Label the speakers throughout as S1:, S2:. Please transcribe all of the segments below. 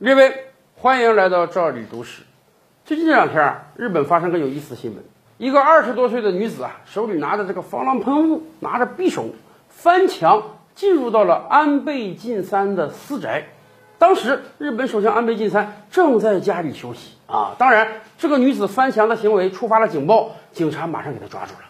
S1: 各位，欢迎来到赵李读史。最近这两天啊，日本发生个有意思的新闻：一个二十多岁的女子啊，手里拿着这个防狼喷雾，拿着匕首，翻墙进入到了安倍晋三的私宅。当时，日本首相安倍晋三正在家里休息啊。当然，这个女子翻墙的行为触发了警报，警察马上给她抓住了。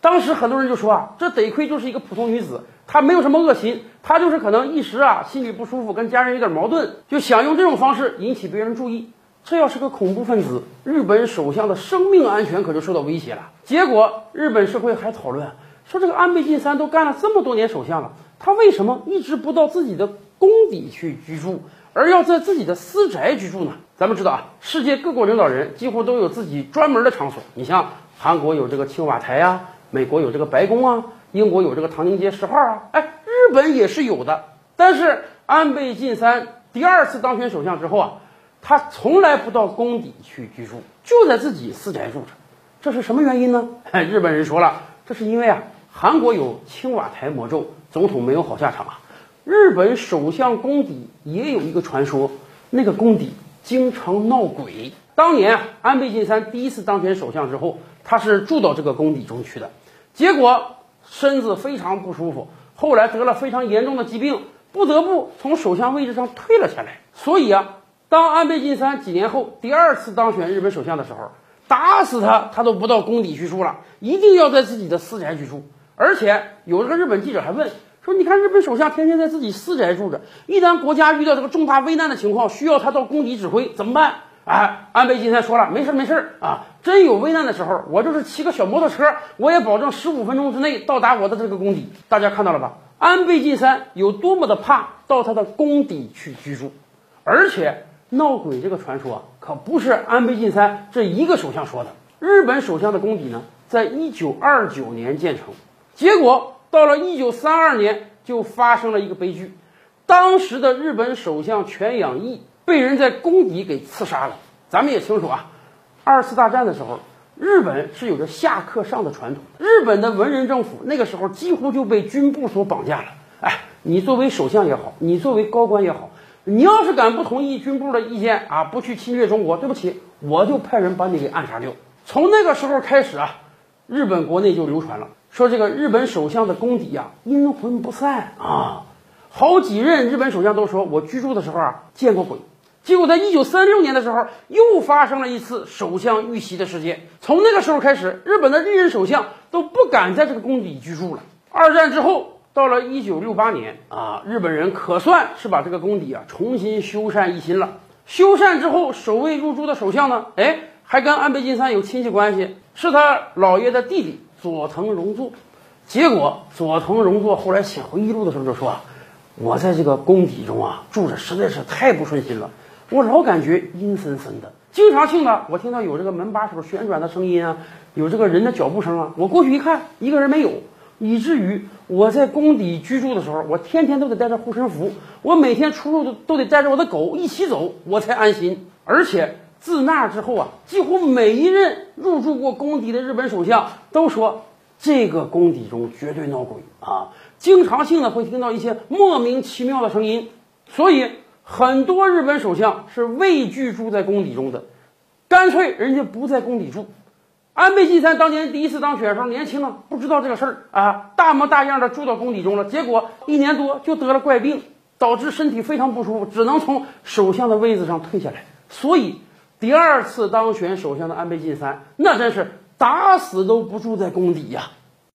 S1: 当时很多人就说啊，这得亏就是一个普通女子，他没有什么恶心，他就是可能一时啊心里不舒服，跟家人有点矛盾，就想用这种方式引起别人注意。这要是个恐怖分子，日本首相的生命安全可就受到威胁了。结果，日本社会还讨论说，这个安倍晋三都干了这么多年首相了，他为什么一直不到自己的宫邸去居住，而要在自己的私宅居住呢？咱们知道啊，世界各国领导人几乎都有自己专门的场所。你像韩国有这个青瓦台呀。美国有这个白宫啊，英国有这个唐宁街十号啊，哎，日本也是有的。但是安倍晋三第二次当选首相之后啊，他从来不到宫邸去居住，就在自己私宅住着。这是什么原因呢？日本人说了，这是因为啊，韩国有青瓦台魔咒，总统没有好下场啊。日本首相宫邸也有一个传说，那个宫邸经常闹鬼。当年，安倍晋三第一次当选首相之后，他是住到这个宫邸中去的。结果身子非常不舒服，后来得了非常严重的疾病，不得不从首相位置上退了下来。所以啊，当安倍晋三几年后第二次当选日本首相的时候，打死他他都不到宫邸去住了，一定要在自己的私宅居住。而且有这个日本记者还问说：“你看日本首相天天在自己私宅住着，一旦国家遇到这个重大危难的情况，需要他到宫邸指挥，怎么办？”哎，安倍晋三说了，没事没事啊，真有危难的时候，我就是骑个小摩托车，我也保证十五分钟之内到达我的这个宫邸。大家看到了吧？安倍晋三有多么的怕到他的宫邸去居住，而且闹鬼这个传说啊，可不是安倍晋三这一个首相说的。日本首相的宫邸呢，在一九二九年建成，结果到了一九三二年就发生了一个悲剧，当时的日本首相全养义。被人在宫邸给刺杀了。咱们也清楚啊，二次大战的时候，日本是有着下克上的传统。日本的文人政府那个时候几乎就被军部所绑架了。哎，你作为首相也好，你作为高官也好，你要是敢不同意军部的意见啊，不去侵略中国，对不起，我就派人把你给暗杀掉。从那个时候开始啊，日本国内就流传了，说这个日本首相的功底啊阴魂不散啊，好几任日本首相都说我居住的时候啊见过鬼。结果，在一九三六年的时候，又发生了一次首相遇袭的事件。从那个时候开始，日本的历任首相都不敢在这个宫邸居住了。二战之后，到了一九六八年啊，日本人可算是把这个宫邸啊重新修缮一新了。修缮之后，首位入住的首相呢，哎，还跟安倍晋三有亲戚关系，是他姥爷的弟弟佐藤荣作。结果，佐藤荣作后来写回忆录的时候就说啊，我在这个宫邸中啊住着实在是太不顺心了。我老感觉阴森森的，经常性的我听到有这个门把手旋转的声音啊，有这个人的脚步声啊。我过去一看，一个人没有，以至于我在宫邸居住的时候，我天天都得带着护身符，我每天出入都都得带着我的狗一起走，我才安心。而且自那之后啊，几乎每一任入住过宫邸的日本首相都说，这个宫邸中绝对闹鬼啊，经常性的会听到一些莫名其妙的声音，所以。很多日本首相是畏惧住在宫邸中的，干脆人家不在宫邸住。安倍晋三当年第一次当选的时候年轻啊，不知道这个事儿啊，大模大样的住到宫邸中了，结果一年多就得了怪病，导致身体非常不舒服，只能从首相的位子上退下来。所以第二次当选首相的安倍晋三，那真是打死都不住在宫邸呀。